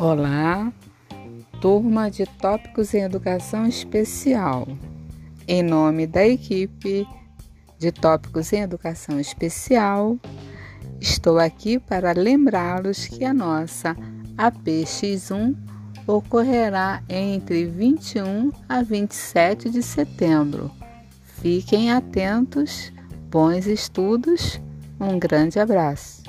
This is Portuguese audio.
Olá, turma de Tópicos em Educação Especial. Em nome da equipe de Tópicos em Educação Especial, estou aqui para lembrá-los que a nossa APX1 ocorrerá entre 21 a 27 de setembro. Fiquem atentos, bons estudos, um grande abraço.